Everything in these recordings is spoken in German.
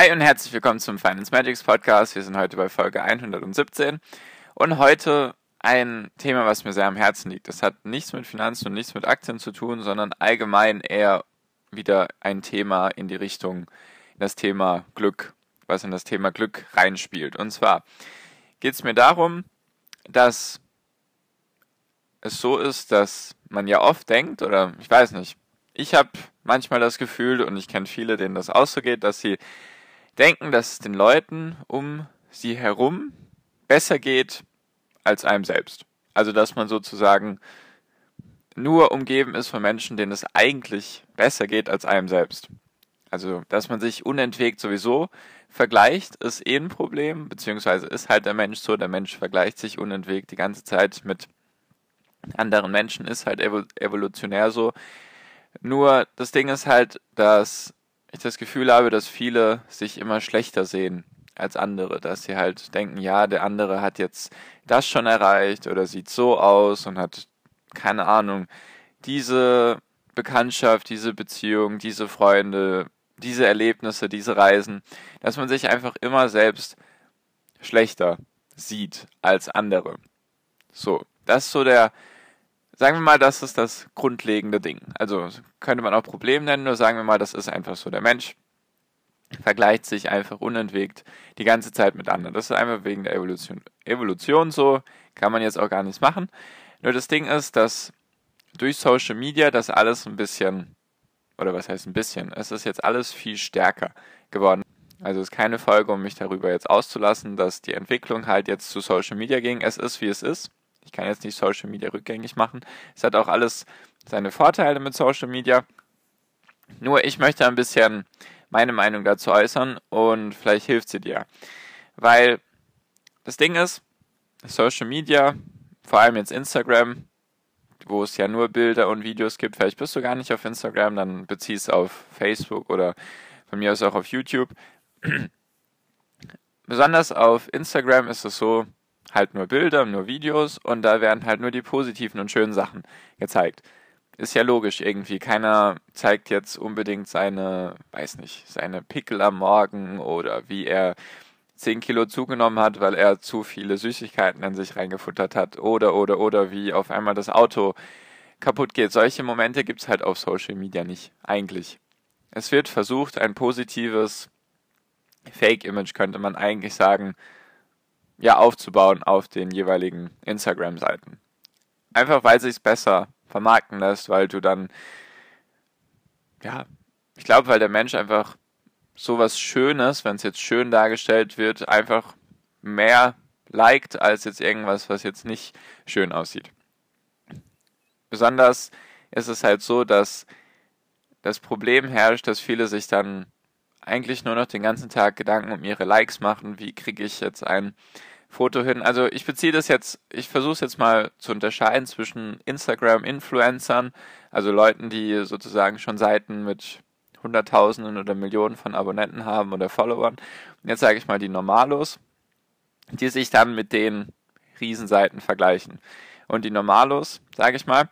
Hi und herzlich willkommen zum Finance Magics Podcast. Wir sind heute bei Folge 117 und heute ein Thema, was mir sehr am Herzen liegt. Das hat nichts mit Finanzen und nichts mit Aktien zu tun, sondern allgemein eher wieder ein Thema in die Richtung, in das Thema Glück, was in das Thema Glück reinspielt. Und zwar geht es mir darum, dass es so ist, dass man ja oft denkt, oder ich weiß nicht, ich habe manchmal das Gefühl, und ich kenne viele, denen das auch so geht, dass sie denken, dass es den Leuten um sie herum besser geht als einem selbst. Also dass man sozusagen nur umgeben ist von Menschen, denen es eigentlich besser geht als einem selbst. Also dass man sich unentwegt sowieso vergleicht, ist eh ein Problem, beziehungsweise ist halt der Mensch so, der Mensch vergleicht sich unentwegt die ganze Zeit mit anderen Menschen, ist halt evolutionär so. Nur das Ding ist halt, dass ich das Gefühl habe, dass viele sich immer schlechter sehen als andere, dass sie halt denken, ja, der andere hat jetzt das schon erreicht oder sieht so aus und hat keine Ahnung, diese Bekanntschaft, diese Beziehung, diese Freunde, diese Erlebnisse, diese Reisen, dass man sich einfach immer selbst schlechter sieht als andere. So, das ist so der Sagen wir mal, das ist das grundlegende Ding. Also könnte man auch Problem nennen, nur sagen wir mal, das ist einfach so. Der Mensch vergleicht sich einfach unentwegt die ganze Zeit mit anderen. Das ist einfach wegen der Evolution, Evolution so, kann man jetzt auch gar nichts machen. Nur das Ding ist, dass durch Social Media das alles ein bisschen, oder was heißt ein bisschen, es ist jetzt alles viel stärker geworden. Also es ist keine Folge, um mich darüber jetzt auszulassen, dass die Entwicklung halt jetzt zu Social Media ging. Es ist, wie es ist. Ich kann jetzt nicht Social Media rückgängig machen. Es hat auch alles seine Vorteile mit Social Media. Nur ich möchte ein bisschen meine Meinung dazu äußern und vielleicht hilft sie dir. Weil das Ding ist, Social Media, vor allem jetzt Instagram, wo es ja nur Bilder und Videos gibt, vielleicht bist du gar nicht auf Instagram, dann beziehst du auf Facebook oder von mir aus auch auf YouTube. Besonders auf Instagram ist es so, halt nur Bilder, nur Videos und da werden halt nur die positiven und schönen Sachen gezeigt. Ist ja logisch irgendwie. Keiner zeigt jetzt unbedingt seine, weiß nicht, seine Pickel am Morgen oder wie er 10 Kilo zugenommen hat, weil er zu viele Süßigkeiten in sich reingefuttert hat oder, oder, oder wie auf einmal das Auto kaputt geht. Solche Momente gibt's halt auf Social Media nicht, eigentlich. Es wird versucht, ein positives Fake-Image, könnte man eigentlich sagen, ja, aufzubauen auf den jeweiligen Instagram-Seiten. Einfach weil sich besser vermarkten lässt, weil du dann, ja, ich glaube, weil der Mensch einfach sowas Schönes, wenn es jetzt schön dargestellt wird, einfach mehr liked als jetzt irgendwas, was jetzt nicht schön aussieht. Besonders ist es halt so, dass das Problem herrscht, dass viele sich dann eigentlich nur noch den ganzen Tag Gedanken um ihre Likes machen. Wie kriege ich jetzt ein Foto hin? Also ich beziehe das jetzt, ich versuche es jetzt mal zu unterscheiden zwischen Instagram-Influencern, also Leuten, die sozusagen schon Seiten mit Hunderttausenden oder Millionen von Abonnenten haben oder Followern. Und jetzt sage ich mal die Normalos, die sich dann mit den Riesenseiten vergleichen. Und die Normalos, sage ich mal,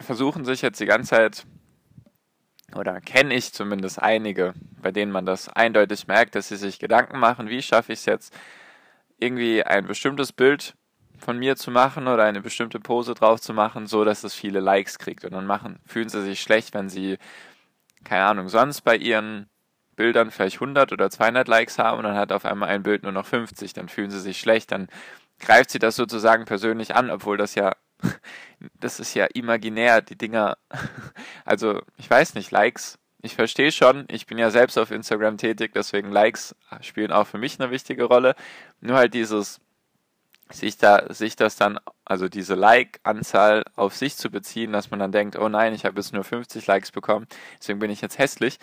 versuchen sich jetzt die ganze Zeit oder kenne ich zumindest einige, bei denen man das eindeutig merkt, dass sie sich Gedanken machen, wie schaffe ich es jetzt, irgendwie ein bestimmtes Bild von mir zu machen oder eine bestimmte Pose drauf zu machen, so dass es viele Likes kriegt. Und dann machen, fühlen sie sich schlecht, wenn sie, keine Ahnung, sonst bei ihren Bildern vielleicht 100 oder 200 Likes haben und dann hat auf einmal ein Bild nur noch 50. Dann fühlen sie sich schlecht, dann greift sie das sozusagen persönlich an, obwohl das ja das ist ja imaginär, die Dinger. Also, ich weiß nicht, Likes. Ich verstehe schon, ich bin ja selbst auf Instagram tätig, deswegen Likes spielen auch für mich eine wichtige Rolle. Nur halt dieses, sich da, sich das dann, also diese Like-Anzahl auf sich zu beziehen, dass man dann denkt, oh nein, ich habe jetzt nur 50 Likes bekommen, deswegen bin ich jetzt hässlich.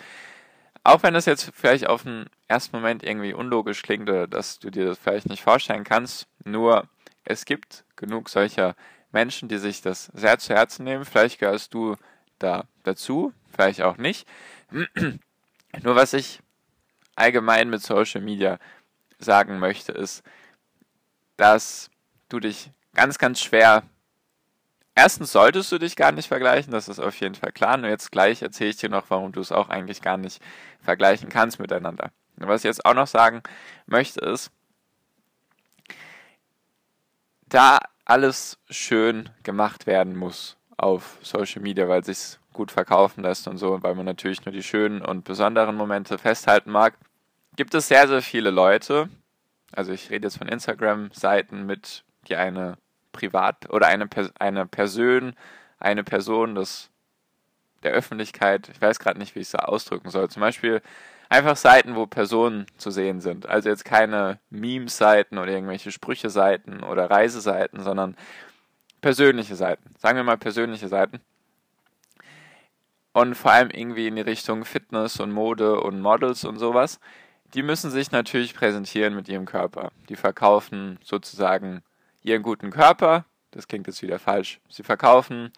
auch wenn das jetzt vielleicht auf den ersten Moment irgendwie unlogisch klingt oder dass du dir das vielleicht nicht vorstellen kannst, nur es gibt genug solcher Menschen, die sich das sehr zu Herzen nehmen. Vielleicht gehörst du da dazu, vielleicht auch nicht. Nur was ich allgemein mit Social Media sagen möchte, ist, dass du dich ganz, ganz schwer. Erstens solltest du dich gar nicht vergleichen, das ist auf jeden Fall klar. Nur jetzt gleich erzähle ich dir noch, warum du es auch eigentlich gar nicht vergleichen kannst miteinander. Und was ich jetzt auch noch sagen möchte, ist, da alles schön gemacht werden muss auf Social Media, weil es sich gut verkaufen lässt und so, weil man natürlich nur die schönen und besonderen Momente festhalten mag, gibt es sehr, sehr viele Leute, also ich rede jetzt von Instagram-Seiten mit, die eine Privat- oder eine, eine Person, eine Person des, der Öffentlichkeit, ich weiß gerade nicht, wie ich es ausdrücken soll, zum Beispiel einfach Seiten, wo Personen zu sehen sind. Also jetzt keine Memes-Seiten oder irgendwelche Sprüche-Seiten oder Reiseseiten, sondern persönliche Seiten. Sagen wir mal persönliche Seiten. Und vor allem irgendwie in die Richtung Fitness und Mode und Models und sowas. Die müssen sich natürlich präsentieren mit ihrem Körper. Die verkaufen sozusagen ihren guten Körper. Das klingt jetzt wieder falsch. Sie verkaufen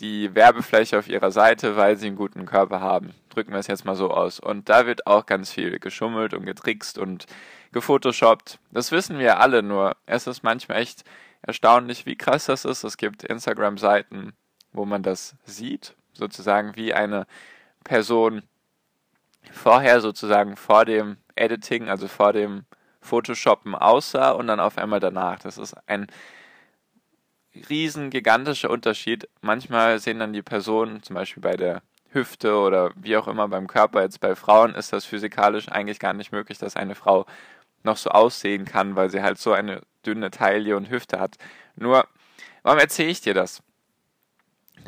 die Werbefläche auf ihrer Seite, weil sie einen guten Körper haben. Drücken wir es jetzt mal so aus. Und da wird auch ganz viel geschummelt und getrickst und gefotoshoppt. Das wissen wir alle, nur es ist manchmal echt erstaunlich, wie krass das ist. Es gibt Instagram-Seiten, wo man das sieht, sozusagen wie eine Person vorher sozusagen vor dem Editing, also vor dem Photoshoppen aussah und dann auf einmal danach. Das ist ein riesen gigantischer Unterschied. Manchmal sehen dann die Personen, zum Beispiel bei der Hüfte oder wie auch immer beim Körper, jetzt bei Frauen ist das physikalisch eigentlich gar nicht möglich, dass eine Frau noch so aussehen kann, weil sie halt so eine dünne Taille und Hüfte hat. Nur, warum erzähle ich dir das?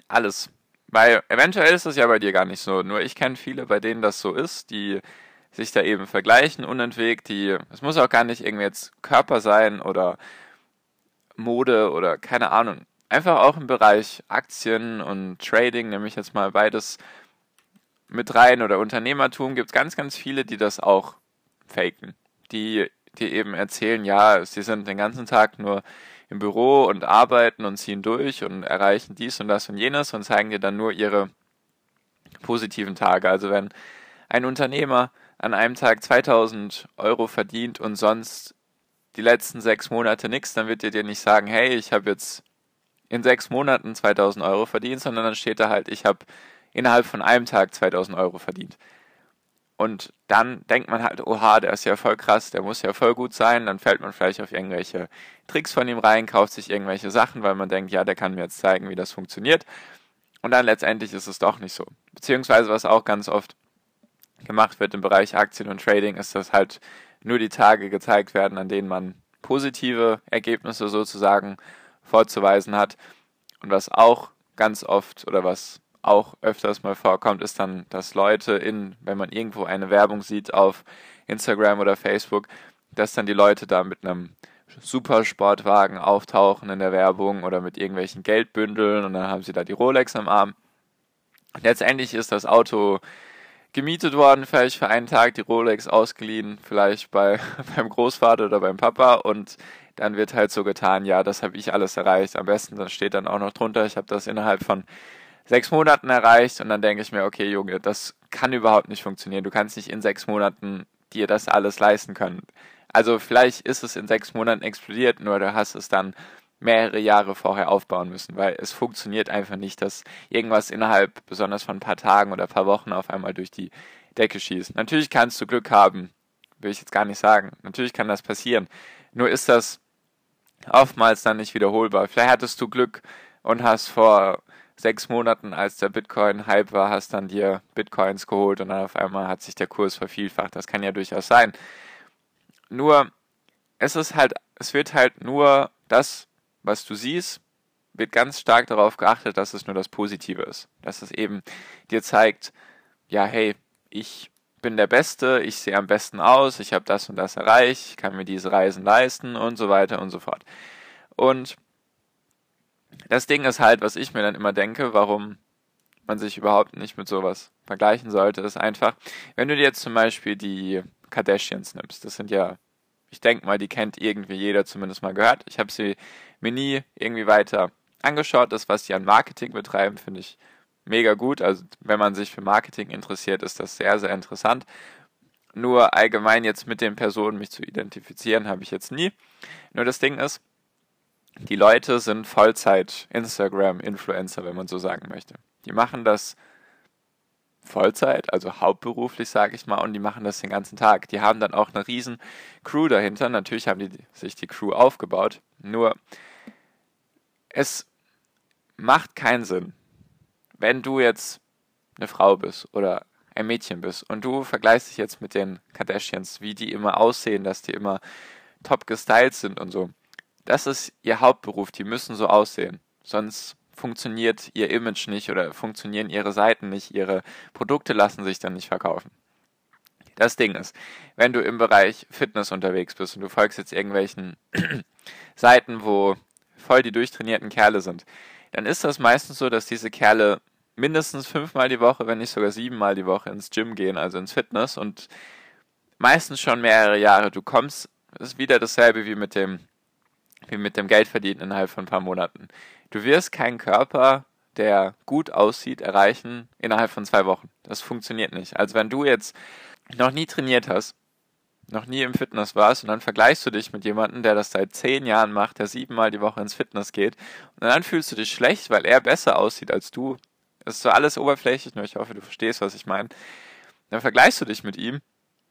Alles. Weil eventuell ist es ja bei dir gar nicht so. Nur ich kenne viele, bei denen das so ist, die sich da eben vergleichen, unentwegt, die, es muss auch gar nicht irgendwie jetzt Körper sein oder Mode oder keine Ahnung. Einfach auch im Bereich Aktien und Trading, nehme ich jetzt mal beides mit rein oder Unternehmertum, gibt es ganz, ganz viele, die das auch faken. Die, die eben erzählen, ja, sie sind den ganzen Tag nur im Büro und arbeiten und ziehen durch und erreichen dies und das und jenes und zeigen dir dann nur ihre positiven Tage. Also wenn ein Unternehmer an einem Tag 2000 Euro verdient und sonst die letzten sechs Monate nichts, dann wird er dir nicht sagen, hey, ich habe jetzt in sechs Monaten 2000 Euro verdient, sondern dann steht da halt, ich habe innerhalb von einem Tag 2000 Euro verdient. Und dann denkt man halt, oha, der ist ja voll krass, der muss ja voll gut sein. Dann fällt man vielleicht auf irgendwelche Tricks von ihm rein, kauft sich irgendwelche Sachen, weil man denkt, ja, der kann mir jetzt zeigen, wie das funktioniert. Und dann letztendlich ist es doch nicht so. Beziehungsweise, was auch ganz oft gemacht wird im Bereich Aktien und Trading, ist, dass halt nur die Tage gezeigt werden, an denen man positive Ergebnisse sozusagen vorzuweisen hat. Und was auch ganz oft oder was auch öfters mal vorkommt, ist dann, dass Leute in, wenn man irgendwo eine Werbung sieht auf Instagram oder Facebook, dass dann die Leute da mit einem Supersportwagen auftauchen in der Werbung oder mit irgendwelchen Geldbündeln und dann haben sie da die Rolex am Arm. Letztendlich ist das Auto gemietet worden, vielleicht für einen Tag die Rolex ausgeliehen, vielleicht bei, beim Großvater oder beim Papa und dann wird halt so getan, ja, das habe ich alles erreicht. Am besten, dann steht dann auch noch drunter, ich habe das innerhalb von sechs Monaten erreicht und dann denke ich mir, okay, Junge, das kann überhaupt nicht funktionieren. Du kannst nicht in sechs Monaten dir das alles leisten können. Also vielleicht ist es in sechs Monaten explodiert, nur du hast es dann mehrere Jahre vorher aufbauen müssen, weil es funktioniert einfach nicht, dass irgendwas innerhalb besonders von ein paar Tagen oder ein paar Wochen auf einmal durch die Decke schießt. Natürlich kannst du Glück haben, will ich jetzt gar nicht sagen. Natürlich kann das passieren. Nur ist das oftmals dann nicht wiederholbar. Vielleicht hattest du Glück und hast vor sechs Monaten, als der Bitcoin-Hype war, hast dann dir Bitcoins geholt und dann auf einmal hat sich der Kurs vervielfacht. Das kann ja durchaus sein. Nur, es ist halt, es wird halt nur das was du siehst, wird ganz stark darauf geachtet, dass es nur das Positive ist. Dass es eben dir zeigt, ja, hey, ich bin der Beste, ich sehe am besten aus, ich habe das und das erreicht, ich kann mir diese Reisen leisten und so weiter und so fort. Und das Ding ist halt, was ich mir dann immer denke, warum man sich überhaupt nicht mit sowas vergleichen sollte, ist einfach, wenn du dir jetzt zum Beispiel die Kardashians nimmst, das sind ja, ich denke mal, die kennt irgendwie jeder zumindest mal gehört. Ich habe sie mir nie irgendwie weiter angeschaut. Das, was die an Marketing betreiben, finde ich mega gut. Also wenn man sich für Marketing interessiert, ist das sehr, sehr interessant. Nur allgemein jetzt mit den Personen mich zu identifizieren, habe ich jetzt nie. Nur das Ding ist, die Leute sind Vollzeit Instagram-Influencer, wenn man so sagen möchte. Die machen das Vollzeit, also hauptberuflich, sage ich mal, und die machen das den ganzen Tag. Die haben dann auch eine riesen Crew dahinter. Natürlich haben die sich die Crew aufgebaut. Nur es macht keinen Sinn, wenn du jetzt eine Frau bist oder ein Mädchen bist und du vergleichst dich jetzt mit den Kardashians, wie die immer aussehen, dass die immer top gestylt sind und so. Das ist ihr Hauptberuf, die müssen so aussehen. Sonst funktioniert ihr Image nicht oder funktionieren ihre Seiten nicht, ihre Produkte lassen sich dann nicht verkaufen. Das Ding ist, wenn du im Bereich Fitness unterwegs bist und du folgst jetzt irgendwelchen Seiten, wo voll die durchtrainierten Kerle sind, dann ist das meistens so, dass diese Kerle mindestens fünfmal die Woche, wenn nicht sogar siebenmal die Woche ins Gym gehen, also ins Fitness und meistens schon mehrere Jahre. Du kommst, ist wieder dasselbe wie mit dem, wie mit dem Geldverdienen innerhalb von ein paar Monaten. Du wirst keinen Körper, der gut aussieht, erreichen innerhalb von zwei Wochen. Das funktioniert nicht. Also wenn du jetzt noch nie trainiert hast, noch nie im Fitness warst und dann vergleichst du dich mit jemandem, der das seit zehn Jahren macht, der siebenmal die Woche ins Fitness geht und dann fühlst du dich schlecht, weil er besser aussieht als du. Das ist so alles oberflächlich, nur ich hoffe, du verstehst, was ich meine. Dann vergleichst du dich mit ihm,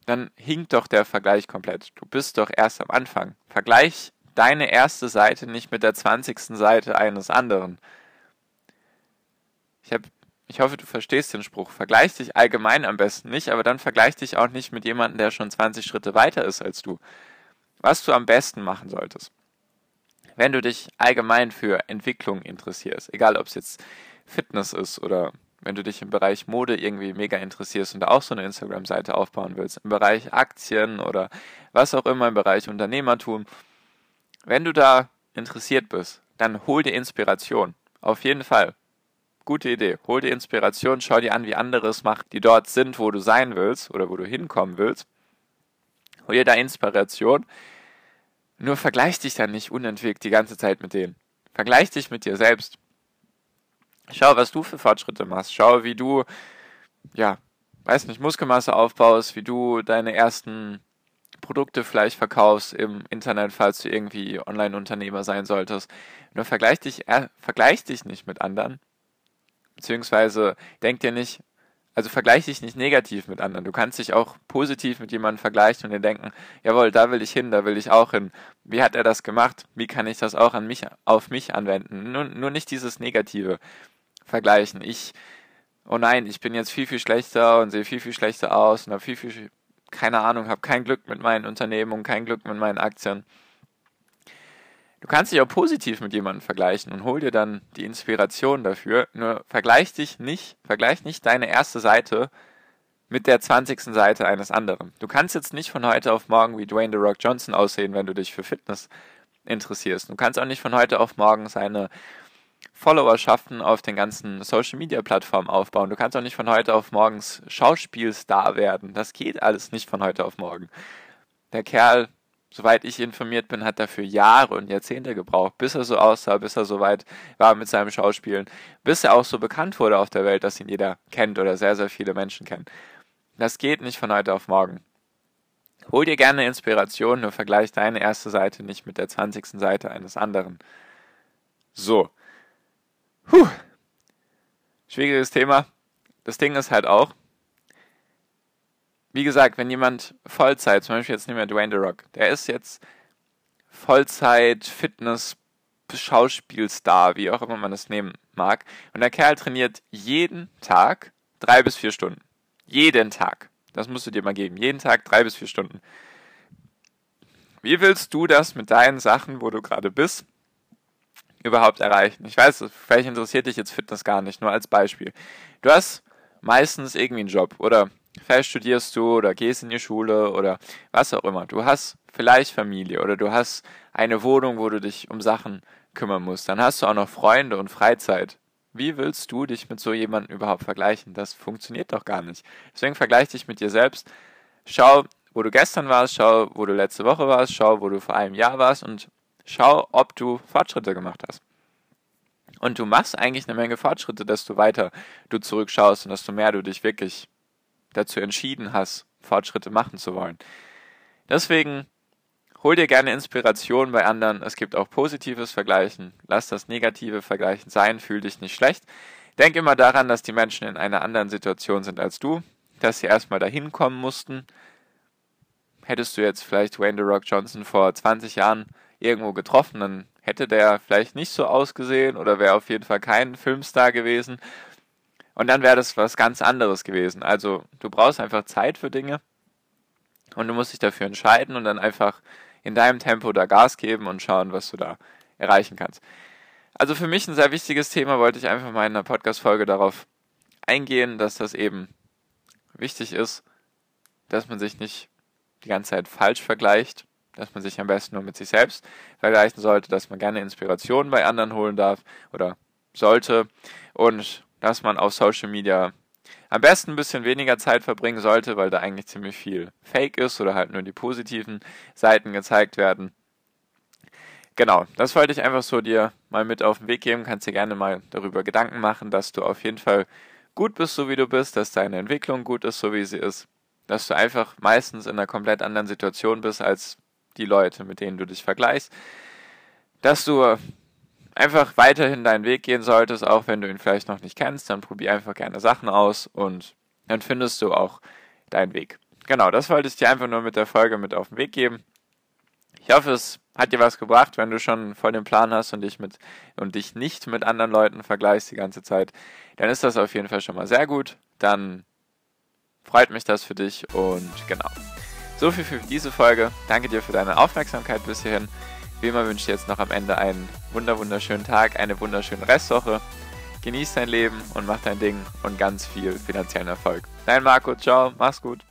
dann hinkt doch der Vergleich komplett. Du bist doch erst am Anfang. Vergleich deine erste Seite nicht mit der zwanzigsten Seite eines anderen. Ich, hab, ich hoffe, du verstehst den Spruch. Vergleich dich allgemein am besten nicht, aber dann vergleich dich auch nicht mit jemandem, der schon 20 Schritte weiter ist als du. Was du am besten machen solltest. Wenn du dich allgemein für Entwicklung interessierst, egal ob es jetzt Fitness ist oder wenn du dich im Bereich Mode irgendwie mega interessierst und da auch so eine Instagram-Seite aufbauen willst, im Bereich Aktien oder was auch immer im Bereich Unternehmertum, wenn du da interessiert bist, dann hol dir Inspiration. Auf jeden Fall. Gute Idee. Hol dir Inspiration, schau dir an, wie andere es machen, die dort sind, wo du sein willst oder wo du hinkommen willst. Hol dir da Inspiration. Nur vergleich dich dann nicht unentwegt die ganze Zeit mit denen. Vergleich dich mit dir selbst. Schau, was du für Fortschritte machst. Schau, wie du, ja, weiß nicht, Muskelmasse aufbaust, wie du deine ersten Produkte vielleicht verkaufst im Internet, falls du irgendwie Online-Unternehmer sein solltest. Nur vergleich dich, äh, vergleich dich nicht mit anderen. Beziehungsweise denk dir nicht, also vergleich dich nicht negativ mit anderen. Du kannst dich auch positiv mit jemandem vergleichen und dir denken, jawohl, da will ich hin, da will ich auch hin. Wie hat er das gemacht? Wie kann ich das auch an mich, auf mich anwenden? Nur, nur nicht dieses Negative vergleichen. Ich, oh nein, ich bin jetzt viel, viel schlechter und sehe viel, viel schlechter aus und habe viel, viel keine Ahnung, habe kein Glück mit meinen Unternehmungen, kein Glück mit meinen Aktien. Du kannst dich auch positiv mit jemandem vergleichen und hol dir dann die Inspiration dafür. Nur vergleich dich nicht, vergleich nicht deine erste Seite mit der 20. Seite eines anderen. Du kannst jetzt nicht von heute auf morgen wie Dwayne The Rock Johnson aussehen, wenn du dich für Fitness interessierst. Du kannst auch nicht von heute auf morgen seine Followerschaften auf den ganzen Social Media Plattformen aufbauen. Du kannst auch nicht von heute auf morgens Schauspielstar werden. Das geht alles nicht von heute auf morgen. Der Kerl, soweit ich informiert bin, hat dafür Jahre und Jahrzehnte gebraucht, bis er so aussah, bis er so weit war mit seinem Schauspielen, bis er auch so bekannt wurde auf der Welt, dass ihn jeder kennt oder sehr, sehr viele Menschen kennen. Das geht nicht von heute auf morgen. Hol dir gerne Inspiration, nur vergleich deine erste Seite nicht mit der 20. Seite eines anderen. So, Puh. Schwieriges Thema. Das Ding ist halt auch, wie gesagt, wenn jemand Vollzeit, zum Beispiel jetzt nehmen wir Dwayne The Rock, der ist jetzt Vollzeit Fitness Schauspielstar, wie auch immer man das nehmen mag. Und der Kerl trainiert jeden Tag drei bis vier Stunden. Jeden Tag. Das musst du dir mal geben. Jeden Tag drei bis vier Stunden. Wie willst du das mit deinen Sachen, wo du gerade bist, überhaupt erreichen? Ich weiß, vielleicht interessiert dich jetzt Fitness gar nicht, nur als Beispiel. Du hast meistens irgendwie einen Job oder vielleicht studierst du oder gehst in die Schule oder was auch immer. Du hast vielleicht Familie oder du hast eine Wohnung, wo du dich um Sachen kümmern musst. Dann hast du auch noch Freunde und Freizeit. Wie willst du dich mit so jemandem überhaupt vergleichen? Das funktioniert doch gar nicht. Deswegen vergleich dich mit dir selbst. Schau, wo du gestern warst, schau, wo du letzte Woche warst, schau, wo du vor einem Jahr warst und schau, ob du Fortschritte gemacht hast. Und du machst eigentlich eine Menge Fortschritte, desto weiter du zurückschaust und desto mehr du dich wirklich dazu entschieden hast, Fortschritte machen zu wollen. Deswegen hol dir gerne Inspiration bei anderen. Es gibt auch positives Vergleichen. Lass das negative Vergleichen sein. Fühl dich nicht schlecht. Denk immer daran, dass die Menschen in einer anderen Situation sind als du, dass sie erstmal dahin kommen mussten. Hättest du jetzt vielleicht Wayne The Rock Johnson vor 20 Jahren irgendwo getroffen, dann hätte der vielleicht nicht so ausgesehen oder wäre auf jeden Fall kein Filmstar gewesen. Und dann wäre das was ganz anderes gewesen. Also du brauchst einfach Zeit für Dinge und du musst dich dafür entscheiden und dann einfach in deinem Tempo da Gas geben und schauen, was du da erreichen kannst. Also für mich ein sehr wichtiges Thema, wollte ich einfach mal in einer Podcast-Folge darauf eingehen, dass das eben wichtig ist, dass man sich nicht die ganze Zeit falsch vergleicht, dass man sich am besten nur mit sich selbst vergleichen sollte, dass man gerne Inspirationen bei anderen holen darf oder sollte und dass man auf Social Media am besten ein bisschen weniger Zeit verbringen sollte, weil da eigentlich ziemlich viel Fake ist oder halt nur die positiven Seiten gezeigt werden. Genau, das wollte ich einfach so dir mal mit auf den Weg geben. Kannst dir gerne mal darüber Gedanken machen, dass du auf jeden Fall gut bist, so wie du bist, dass deine Entwicklung gut ist, so wie sie ist, dass du einfach meistens in einer komplett anderen Situation bist als die Leute, mit denen du dich vergleichst, dass du einfach weiterhin deinen Weg gehen solltest, auch wenn du ihn vielleicht noch nicht kennst, dann probier einfach gerne Sachen aus und dann findest du auch deinen Weg. Genau, das wollte ich dir einfach nur mit der Folge mit auf den Weg geben. Ich hoffe, es hat dir was gebracht, wenn du schon voll den Plan hast und dich mit und dich nicht mit anderen Leuten vergleichst die ganze Zeit, dann ist das auf jeden Fall schon mal sehr gut. Dann freut mich das für dich und genau. So viel für diese Folge. Danke dir für deine Aufmerksamkeit bis hierhin. Wie immer wünsche ich jetzt noch am Ende einen wunder wunderschönen Tag, eine wunderschöne Restwoche. Genieß dein Leben und mach dein Ding und ganz viel finanziellen Erfolg. Dein Marco, ciao, mach's gut.